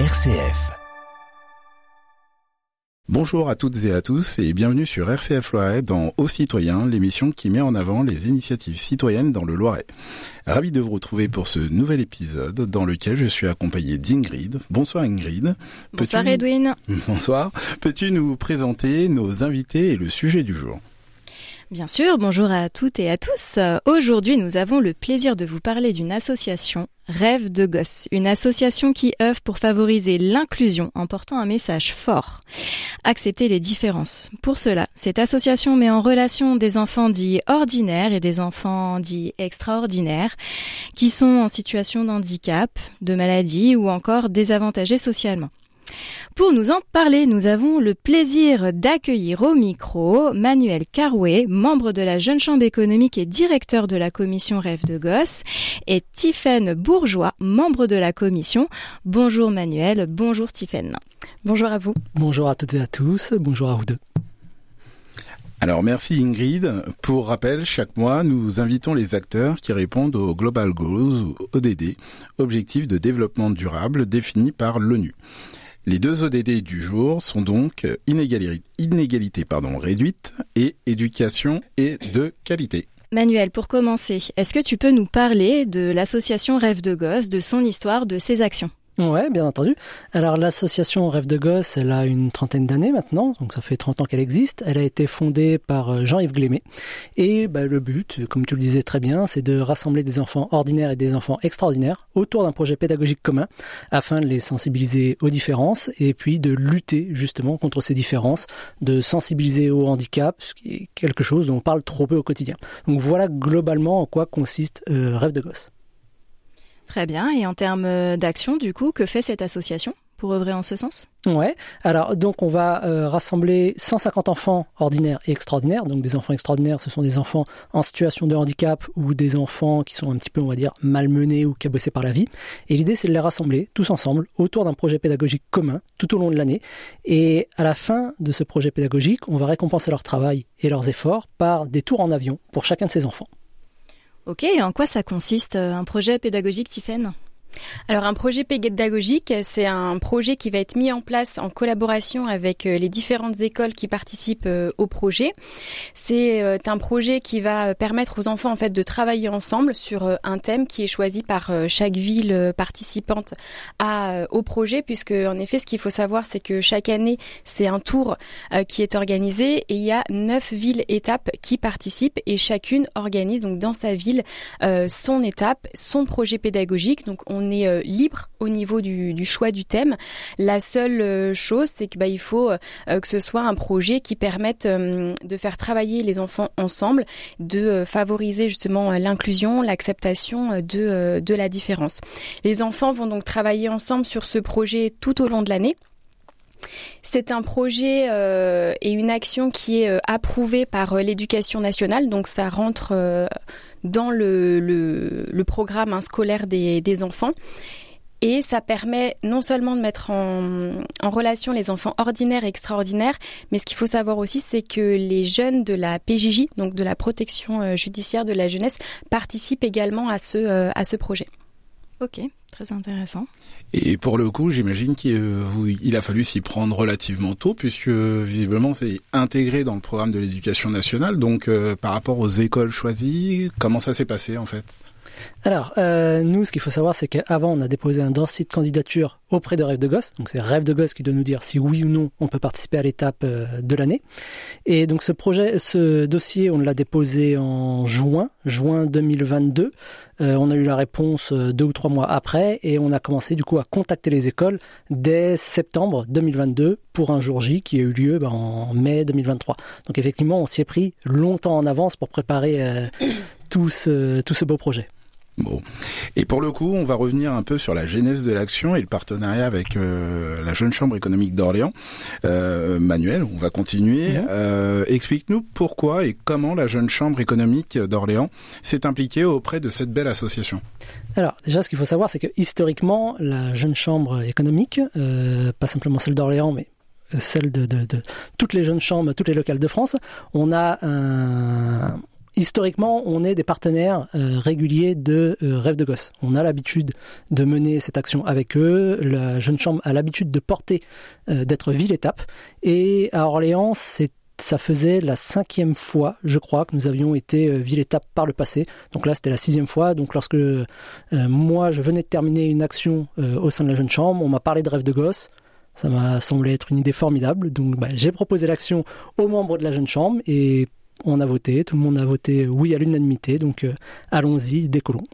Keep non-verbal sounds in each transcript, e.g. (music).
RCF. Bonjour à toutes et à tous et bienvenue sur RCF Loiret dans Aux Citoyens, l'émission qui met en avant les initiatives citoyennes dans le Loiret. Ravi de vous retrouver pour ce nouvel épisode dans lequel je suis accompagné d'Ingrid. Bonsoir Ingrid. Bonsoir Edwin. (laughs) Bonsoir. Peux-tu nous présenter nos invités et le sujet du jour? Bien sûr, bonjour à toutes et à tous. Aujourd'hui, nous avons le plaisir de vous parler d'une association Rêve de gosse, une association qui œuvre pour favoriser l'inclusion en portant un message fort. Accepter les différences. Pour cela, cette association met en relation des enfants dits ordinaires et des enfants dits extraordinaires qui sont en situation de handicap, de maladie ou encore désavantagés socialement. Pour nous en parler, nous avons le plaisir d'accueillir au micro Manuel Carouet, membre de la Jeune Chambre économique et directeur de la commission Rêve de Gosse, et Tiffaine Bourgeois, membre de la commission. Bonjour Manuel, bonjour Tiffaine. Bonjour à vous. Bonjour à toutes et à tous, bonjour à vous deux. Alors merci Ingrid. Pour rappel, chaque mois, nous invitons les acteurs qui répondent aux Global Goals ou ODD, Objectifs de développement durable définis par l'ONU. Les deux ODD du jour sont donc inégalité, inégalité réduite et éducation et de qualité. Manuel, pour commencer, est-ce que tu peux nous parler de l'association Rêve de Gosse, de son histoire, de ses actions? Ouais, bien entendu. Alors l'association Rêve de Gosse, elle a une trentaine d'années maintenant, donc ça fait 30 ans qu'elle existe. Elle a été fondée par euh, Jean-Yves Glémé. Et bah, le but, comme tu le disais très bien, c'est de rassembler des enfants ordinaires et des enfants extraordinaires autour d'un projet pédagogique commun afin de les sensibiliser aux différences et puis de lutter justement contre ces différences, de sensibiliser au handicap, ce qui est quelque chose dont on parle trop peu au quotidien. Donc voilà globalement en quoi consiste euh, Rêve de Gosse. Très bien. Et en termes euh, d'action, du coup, que fait cette association pour œuvrer en ce sens? Ouais. Alors donc on va euh, rassembler 150 enfants ordinaires et extraordinaires. Donc des enfants extraordinaires, ce sont des enfants en situation de handicap ou des enfants qui sont un petit peu, on va dire, malmenés ou cabossés par la vie. Et l'idée c'est de les rassembler tous ensemble autour d'un projet pédagogique commun tout au long de l'année. Et à la fin de ce projet pédagogique, on va récompenser leur travail et leurs efforts par des tours en avion pour chacun de ces enfants. Ok, et en quoi ça consiste euh, un projet pédagogique, Tiffaine alors un projet pédagogique, c'est un projet qui va être mis en place en collaboration avec euh, les différentes écoles qui participent euh, au projet. C'est euh, un projet qui va permettre aux enfants en fait de travailler ensemble sur un thème qui est choisi par chaque ville participante au projet puisque en effet ce qu'il faut savoir c'est que chaque année c'est un tour qui est organisé et il y a neuf villes étapes qui participent et chacune organise donc dans sa ville son étape, son projet pédagogique. Est euh, libre au niveau du, choix du thème. La seule euh, chose, c'est que bah, faut euh, que ce soit un projet qui permette de faire travailler les enfants ensemble, de favoriser justement l'inclusion, l'acceptation de la différence. Les enfants vont donc travailler ensemble sur ce projet tout au long de l'année. C'est un projet et une action qui est approuvée par l'éducation nationale, donc ça rentre dans le, programme hein, scolaire des, enfants. Et ça permet non seulement de mettre en, relation les enfants ordinaires et extraordinaires, mais ce qu'il faut savoir aussi, c'est que les jeunes de la PJJ, donc de la protection euh, judiciaire de la jeunesse, participent également euh, à ce projet. Ok, très intéressant. Et pour le coup, j'imagine qu'il a fallu s'y prendre relativement tôt, puisque visiblement c'est intégré dans le programme de l'éducation nationale. Donc euh, par rapport aux écoles choisies, comment ça s'est passé en fait? Alors, euh, nous, ce qu'il faut savoir, c'est qu'avant, on a déposé un dossier de candidature auprès de Rêve de Gosse. Donc, c'est Rêve de Gosse qui doit nous dire si oui ou non on peut participer à l'étape euh, de l'année. Et donc, ce projet, ce dossier, on l'a déposé en juin, juin 2022. Euh, on a eu la réponse deux ou trois mois après et on a commencé du coup à contacter les écoles dès septembre 2022 pour un jour J qui a eu lieu ben, en mai 2023. Donc, effectivement, on s'y est pris longtemps en avance pour préparer (coughs) tout ce, tout ce beau projet. Bon. Et pour le coup, on va revenir un peu sur la genèse de l'action et le partenariat avec euh, la Jeune Chambre économique d'Orléans. Euh, Manuel, on va continuer. Mhm. Euh, explique-nous pourquoi et comment la Jeune Chambre économique d'Orléans s'est impliquée auprès de cette belle association. Alors, déjà, ce qu'il faut savoir, c'est que historiquement, la Jeune Chambre économique, pas simplement celle d'Orléans, mais celle de, de, de, toutes les jeunes chambres, toutes les locales de France, on a un, historiquement, on est des partenaires euh, réguliers de euh, Rêve de Gosse. On a l'habitude de mener cette action avec eux. La jeune chambre a l'habitude de porter, euh, d'être ville-étape. Et à Orléans, c'est ça faisait la cinquième fois, je crois, que nous avions été ville-étape par le passé. Donc là, c'était la sixième fois. Donc lorsque moi, je venais de terminer une action au sein de la jeune chambre, on m'a parlé de rêve de gosse. Ça m'a semblé être une idée formidable. Donc bah, j'ai proposé l'action aux membres de la jeune chambre et on a voté, tout le monde a voté oui à l'unanimité, donc euh, allons-y, décollons.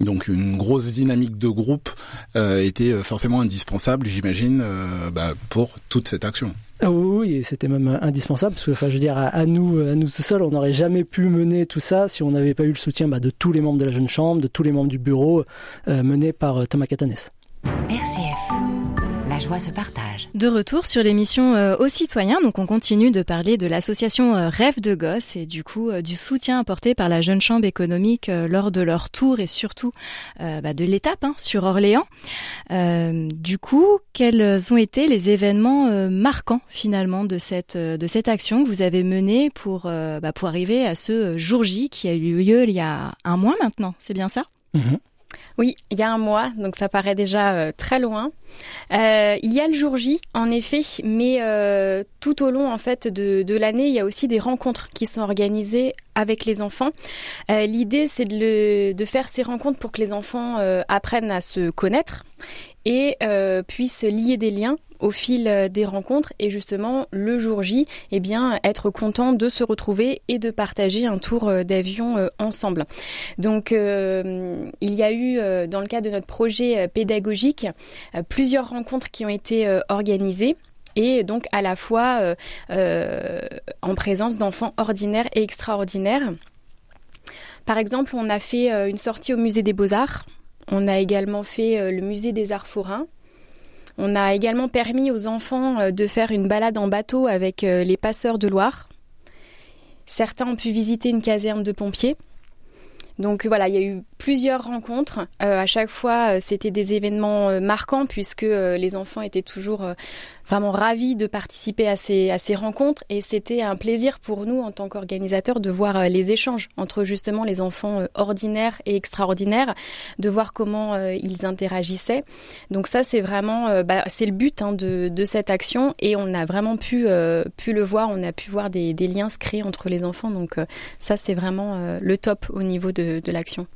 Donc une grosse dynamique de groupe euh, était euh, forcément indispensable, j'imagine, bah, pour toute cette action. Ah oui, c'était même indispensable parce que, enfin, je veux dire, à, nous, à nous tout seuls, on n'aurait jamais pu mener tout ça si on n'avait pas eu le soutien bah, de tous les membres de la jeune chambre, de tous les membres du bureau, menés par Thomas Catanes. RCF joie se partage. De retour sur l'émission euh, aux citoyens, donc on continue de parler de l'association euh, Rêve de Gosse et du coup euh, du soutien apporté par la Jeune Chambre économique lors de leur tour et surtout bah, de l'étape hein, sur Orléans. du coup, quels ont été les événements marquants finalement de cette de cette action que vous avez menée pour bah, pour arriver à ce jour J qui a eu lieu il y a un mois maintenant, c'est bien ça? Mhm. Oui, il y a un mois, donc ça paraît déjà euh, très loin. Euh, il y a le jour J, en effet, mais euh, tout au long en fait de, l'année, il y a aussi des rencontres qui sont organisées avec les enfants. L'idée, c'est de faire ces rencontres pour que les enfants apprennent à se connaître et puissent lier des liens au fil euh, des rencontres et justement le jour J, eh bien être content de se retrouver et de partager un tour euh, d'avion euh, ensemble. Donc il y a eu dans le cadre de notre projet pédagogique plusieurs rencontres qui ont été organisées et donc à la fois en présence d'enfants ordinaires et extraordinaires. Par exemple, on a fait une sortie au musée des beaux-arts. On a également fait le musée des arts forains. On a également permis aux enfants euh, de faire une balade en bateau avec euh, les passeurs de Loire. Certains ont pu visiter une caserne de pompiers. Donc voilà, il y a eu plusieurs rencontres. Euh, à chaque fois, c'était des événements marquants puisque les enfants étaient toujours vraiment ravis de participer à ces, rencontres et c'était un plaisir pour nous en tant qu'organisateurs de voir euh, les échanges entre justement les enfants euh, ordinaires et extraordinaires, de voir comment euh, ils interagissaient. Donc ça c'est vraiment bah, c'est le but hein, de, cette action et on a vraiment pu, pu le voir, on a pu voir des liens se créer entre les enfants. Donc ça c'est vraiment le top au niveau de, de l'action.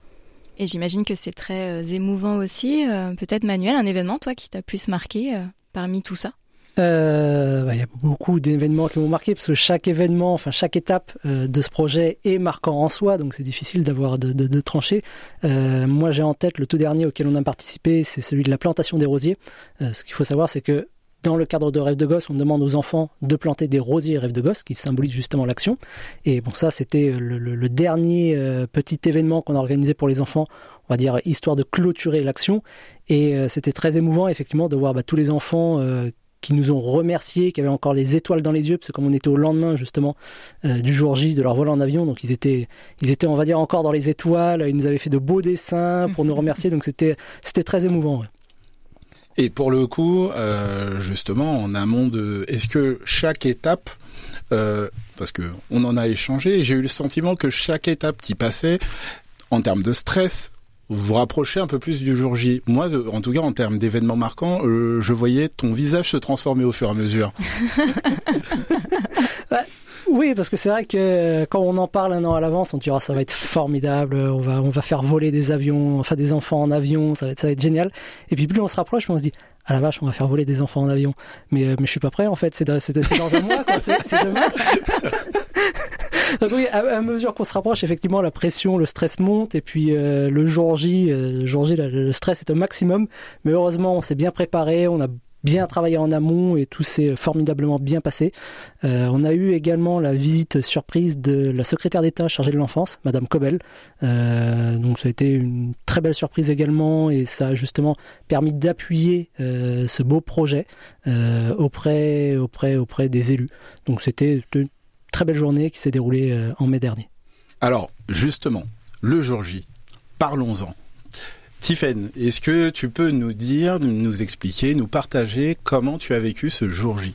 Et j'imagine que c'est très émouvant aussi. Peut-être Manuel, un événement, toi, qui t'a plus marqué parmi tout ça? Euh, bah, il y a beaucoup d'événements qui m'ont marqué parce que chaque événement, enfin chaque étape euh, de ce projet est marquant en soi, donc c'est difficile d'avoir de, de, de, trancher. Euh, moi, j'ai en tête le tout dernier auquel on a participé, c'est celui de la plantation des rosiers. Euh, ce qu'il faut savoir, c'est que dans le cadre de Rêve de Gosse, on demande aux enfants de planter des rosiers Rêve de Gosse, qui symbolisent justement l'action. Et bon, ça, c'était le, dernier euh, petit événement qu'on a organisé pour les enfants, on va dire, histoire de clôturer l'action. Et c'était très émouvant, effectivement, de voir bah, tous les enfants qui nous ont remerciés, qui avaient encore les étoiles dans les yeux, parce que comme on était au lendemain justement euh, du jour J de leur vol en avion, donc ils étaient, ils étaient, on va dire, encore dans les étoiles. Ils nous avaient fait de beaux dessins pour nous remercier, donc c'était, c'était très émouvant. Et pour le coup, euh, justement, en amont de, est-ce que chaque étape euh, parce que on en a échangé, j'ai eu le sentiment que chaque étape qui passait, en termes de stress, vous vous rapprochez un peu plus du jour J. Moi, euh, en tout cas, en termes d'événements marquants, euh, je voyais ton visage se transformer au fur et à mesure. (laughs) Oui, parce que c'est vrai que euh, quand on en parle un an à l'avance, on dira ça va être formidable, on va on va faire voler des avions, enfin des enfants en avion, ça va être ça va être génial. Et puis plus on se rapproche, plus on se dit ah la vache, on va faire voler des enfants en avion. Mais mais je suis pas prêt en fait, c'est dans, dans un mois, c'est demain. (laughs) (laughs) Donc oui, à, mesure qu'on se rapproche, effectivement, la pression, le stress monte, et puis euh, le jour J, euh, jour J, le stress est au maximum. Mais heureusement, on s'est bien préparé, on a bien travaillé en amont et tout s'est formidablement bien passé. Euh, on a eu également la visite surprise de la secrétaire d'État chargée de l'enfance, Madame Cobel. Euh, donc ça a été une très belle surprise également et ça a justement permis d'appuyer euh, ce beau projet euh, auprès, auprès, auprès des élus. Donc c'était très belle journée qui s'est déroulée euh, en mai dernier. Alors, justement, le jour J, parlons-en. Tiffen, est-ce que tu peux nous dire, nous expliquer, nous partager comment tu as vécu ce jour J?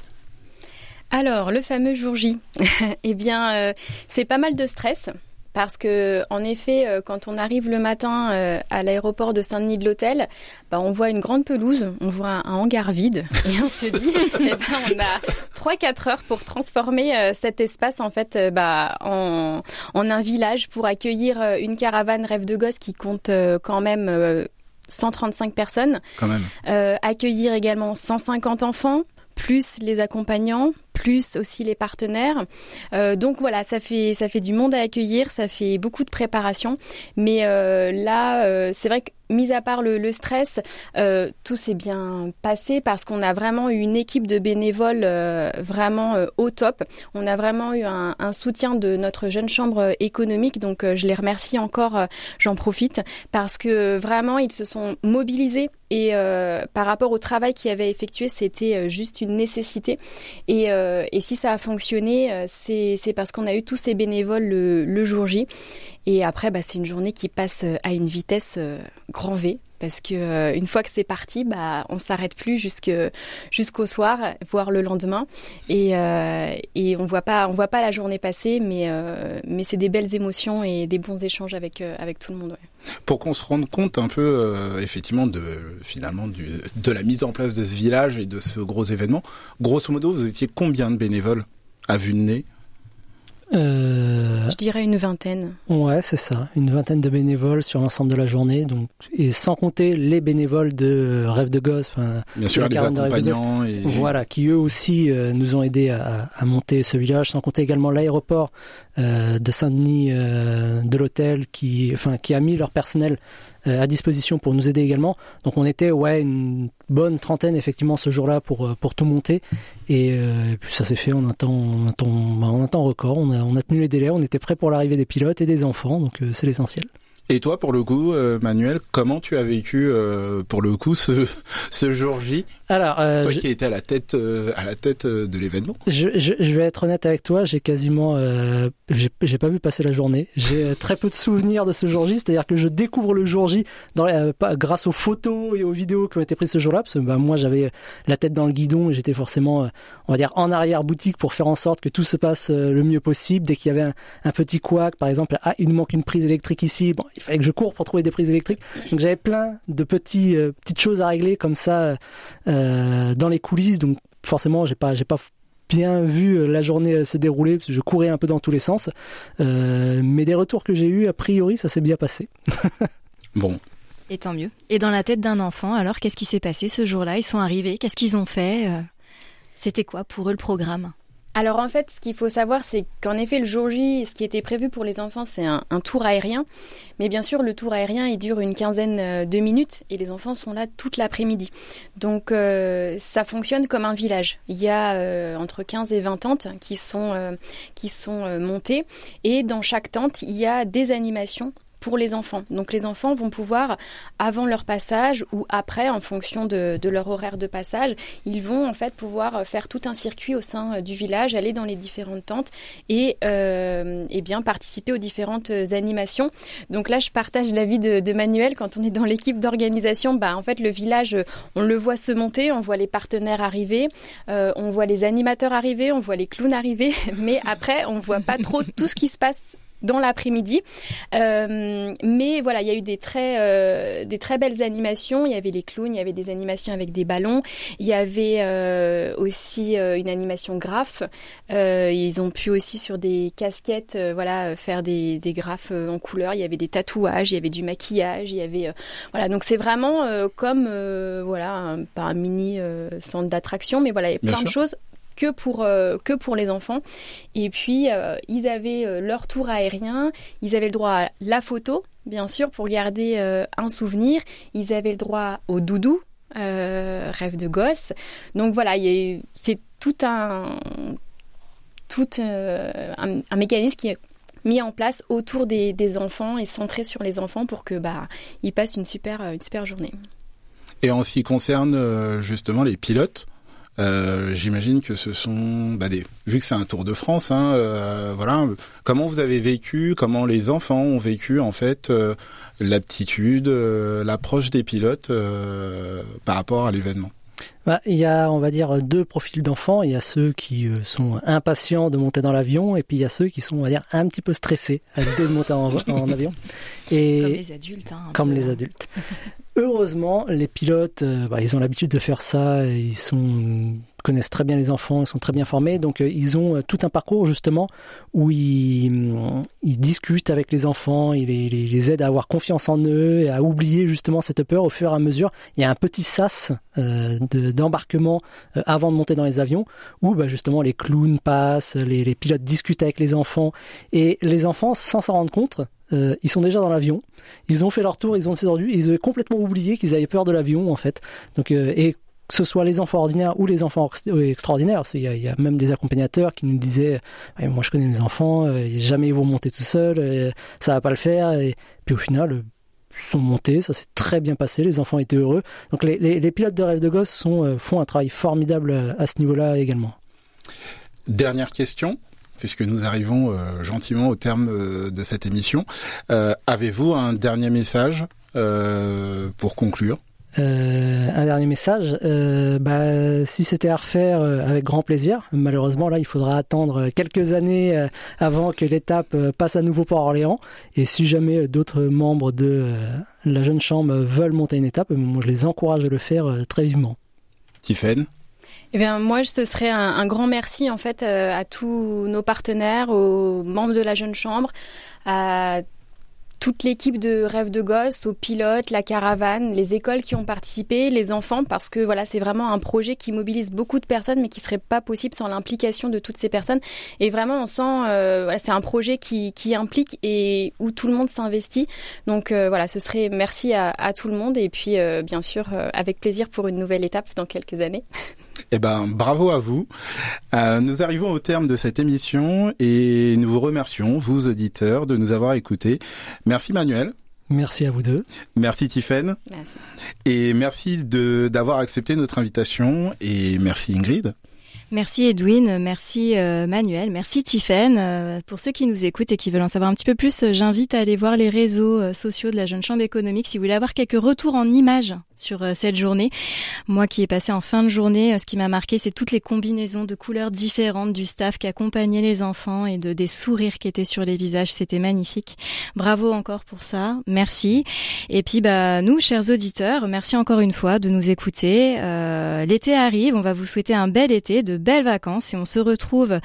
Alors, le fameux jour J, (laughs) eh bien, euh, c'est pas mal de stress parce que en effet, euh, quand on arrive le matin euh, à l'aéroport de Saint-Denis de l'hôtel, bah, on voit une grande pelouse, on voit un, hangar vide (laughs) et on se dit, (laughs) eh ben, on a 3-4 heures pour transformer cet espace en fait bah, en, en un village pour accueillir une caravane rêve de gosse qui compte quand même 135 personnes. Quand même. Euh, accueillir également 150 enfants, plus les accompagnants, plus aussi les partenaires. Euh, donc voilà, ça fait ça fait du monde à accueillir, ça fait beaucoup de préparation. Mais euh, là, euh, c'est vrai que mis à part le, stress, tout s'est bien passé parce qu'on a vraiment eu une équipe de bénévoles vraiment au top. On a vraiment eu un, un, soutien de notre jeune chambre économique, donc je les remercie encore, j'en profite, parce que vraiment ils se sont mobilisés et par rapport au travail qu'ils avaient effectué, c'était juste une nécessité. Et, et, si ça a fonctionné, c'est parce qu'on a eu tous ces bénévoles le, jour J. Et après, bah, c'est une journée qui passe euh, à une vitesse euh, grand V parce que euh, une fois que c'est parti, bah on s'arrête plus jusqu'au soir, voire le lendemain, et, euh, et on voit pas on voit pas la journée passer, mais euh, c'est des belles émotions et des bons échanges avec tout le monde. Pour qu'on se rende compte un peu effectivement de finalement de la mise en place de ce village et de ce gros événement, grosso modo, vous étiez combien de bénévoles à vue de nez? Euh... Je dirais une vingtaine. Ouais, c'est ça, une vingtaine de bénévoles sur l'ensemble de la journée, donc et sans compter les bénévoles de Rêve de Gosse, bien sûr les accompagnants, et... voilà, qui eux aussi euh, nous ont aidés à, à, monter ce village, sans compter également l'aéroport euh, de Saint-Denis euh, de l'hôtel qui, enfin, qui a mis leur personnel euh, à disposition pour nous aider également. Donc on était ouais une bonne trentaine effectivement ce jour-là pour pour tout monter et, euh, et puis ça s'est fait en un temps en un temps, en un temps record. On a on a tenu les délais, on était prêt pour l'arrivée des pilotes et des enfants donc c'est l'essentiel. Et toi, pour le coup, euh, Manuel, comment tu as vécu euh, pour le coup ce, (laughs) ce jour J? Alors, euh, toi qui étais à la tête euh, à la tête euh, de l'événement. Je, je, je, vais être honnête avec toi, j'ai quasiment j'ai pas vu passer la journée. J'ai très peu de souvenirs de ce jour J, c'est-à-dire que je découvre le jour J dans pas, grâce aux photos et aux vidéos qui ont été prises ce jour-là, parce que bah, moi j'avais la tête dans le guidon et j'étais forcément, on va dire, en arrière boutique pour faire en sorte que tout se passe le mieux possible. Dès qu'il y avait un, un petit couac, par exemple, ah il nous manque une prise électrique ici, bon il fallait que je cours pour trouver des prises électriques. Donc j'avais plein de petits euh, petites choses à régler comme ça euh, dans les coulisses. Donc forcément, j'ai pas j'ai pas bien vu euh, la journée se dérouler parce que je courais un peu dans tous les sens. Euh, mais des retours que j'ai eus, a priori, ça s'est bien passé. (laughs) bon. Et tant mieux. Et dans la tête d'un enfant, alors qu'est-ce qui s'est passé ce jour-là? Ils sont arrivés, qu'est-ce qu'ils ont fait? C'était quoi pour eux le programme? Alors en fait, ce qu'il faut savoir, c'est qu'en effet, le jour J, ce qui était prévu pour les enfants, c'est un, un, tour aérien. Mais bien sûr, le tour aérien, il dure une quinzaine euh, de minutes et les enfants sont là toute l'après-midi. Donc euh, ça fonctionne comme un village. Il y a euh, entre 15 et 20 tentes qui sont, euh, qui sont euh, montées et dans chaque tente, il y a des animations pour les enfants. Donc les enfants vont pouvoir, avant leur passage ou après, en fonction de, leur horaire de passage, ils vont en fait pouvoir faire tout un circuit au sein du village, aller dans les différentes tentes et, euh, et bien participer aux différentes animations. Donc là, je partage l'avis de, de Manuel quand on est dans l'équipe d'organisation. Bah, en fait, le village, on le voit se monter, on voit les partenaires arriver, euh, on voit les animateurs arriver, on voit les clowns arriver, (laughs) mais après, on voit pas trop tout ce qui se passe dans l'après-midi. Euh, mais voilà, il y a eu des très, euh, des très belles animations. Il y avait les clowns, il y avait des animations avec des ballons. Il y avait euh, aussi une animation graphe. Ils ont pu aussi sur des casquettes, voilà, faire des, des graphes en couleur. Il y avait des tatouages, il y avait du maquillage, il y avait voilà. Donc c'est vraiment comme voilà, un, pas un mini centre d'attraction, mais voilà, il y a plein de choses que pour, euh, que pour les enfants. Et puis, euh, ils avaient euh, leur tour aérien, ils avaient le droit à la photo, bien sûr, pour garder un souvenir. Ils avaient le droit au doudou, rêve de gosse. Donc voilà, c'est tout un, tout un mécanisme qui est mis en place autour des, des, enfants et centré sur les enfants pour que bah ils passent une super une super journée. Et en ce qui concerne justement les pilotes, euh, J'imagine que ce sont bah, des vu que c'est un Tour de France, hein, euh, voilà. Comment vous avez vécu, comment les enfants ont vécu en fait euh, l'aptitude, l'approche des pilotes par rapport à l'événement? Bah, il y a, on va dire, deux profils d'enfants. Il y a ceux qui euh, sont impatients de monter dans l'avion, et puis il y a ceux qui sont, on va dire, un petit peu stressés à l'idée de monter en, (laughs) avion. Et comme les adultes. Hein, comme les adultes. Heureusement, les pilotes, euh, bah, ils ont l'habitude de faire ça. Ils sont connaissent très bien les enfants, ils sont très bien formés, donc euh, ils ont tout un parcours justement où ils, mm, ils discutent avec les enfants, ils les, les, aident à avoir confiance en eux et à oublier justement cette peur au fur et à mesure. Il y a un petit sas euh, d'embarquement euh, avant de monter dans les avions où bah, justement les clowns passent, les, les, pilotes discutent avec les enfants et les enfants, sans s'en rendre compte, euh, ils sont déjà dans l'avion, ils ont fait leur tour, ils ont descendu, ils ont complètement oublié qu'ils avaient peur de l'avion en fait. Donc euh, et que ce soit les enfants ordinaires ou les enfants extraordinaires. Il y, a, il y a même des accompagnateurs qui nous disaient Moi, je connais mes enfants, jamais ils vont monter tout seuls, ça va pas le faire. Et puis au final, sont montés, ça s'est très bien passé, les enfants étaient heureux. Donc les, pilotes de rêve de gosse euh, font un travail formidable euh, à ce niveau-là également. Dernière question, puisque nous arrivons euh, gentiment au terme de cette émission. Avez-vous un dernier message pour conclure? Euh, un dernier message, euh, bah, si c'était à refaire euh, avec grand plaisir, malheureusement là il faudra attendre quelques années euh, avant que l'étape passe à nouveau pour Orléans. Et si jamais d'autres membres de la jeune chambre veulent monter une étape, moi je les encourage à le faire très vivement. Tiffaine eh bien, moi, ce serait un, un grand merci en fait à tous nos partenaires, aux membres de la jeune chambre, à toute l'équipe de Rêve de Gosse, aux pilotes, la caravane, les écoles qui ont participé, les enfants, parce que voilà, c'est vraiment un projet qui mobilise beaucoup de personnes, mais qui serait pas possible sans l'implication de toutes ces personnes. Et vraiment, on sent, euh, voilà, c'est un projet qui, qui implique et où tout le monde s'investit. Donc euh, voilà, ce serait merci à, à, tout le monde et puis euh, bien sûr avec plaisir pour une nouvelle étape dans quelques années. (laughs) Eh ben, bravo à vous. Euh, nous arrivons au terme de cette émission et nous vous remercions, vous auditeurs, de nous avoir écoutés. Merci Manuel. Merci à vous deux. Merci Tiffaine. Merci. Et merci de d'avoir accepté notre invitation et merci Ingrid. Merci Edwin, merci euh, Manuel, merci Tiffaine. Euh, pour ceux qui nous écoutent et qui veulent en savoir un petit peu plus, euh, j'invite à aller voir les réseaux sociaux de la Jeune Chambre économique si vous voulez avoir quelques retours en images sur cette journée. Moi qui ai passé en fin de journée, ce qui m'a marqué, c'est toutes les combinaisons de couleurs différentes du staff qui accompagnait les enfants et de des sourires qui étaient sur les visages. C'était magnifique. Bravo encore pour ça. Merci. Et puis bah nous, chers auditeurs, merci encore une fois de nous écouter. L'été arrive, on va vous souhaiter un bel été belles vacances et on se retrouve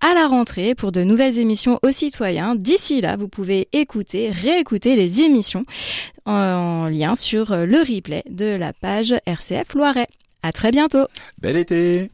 à la rentrée pour de nouvelles émissions aux citoyens. D'ici là, vous pouvez écouter, réécouter les émissions en lien sur le replay de la page RCF Loiret. À très bientôt. Bel été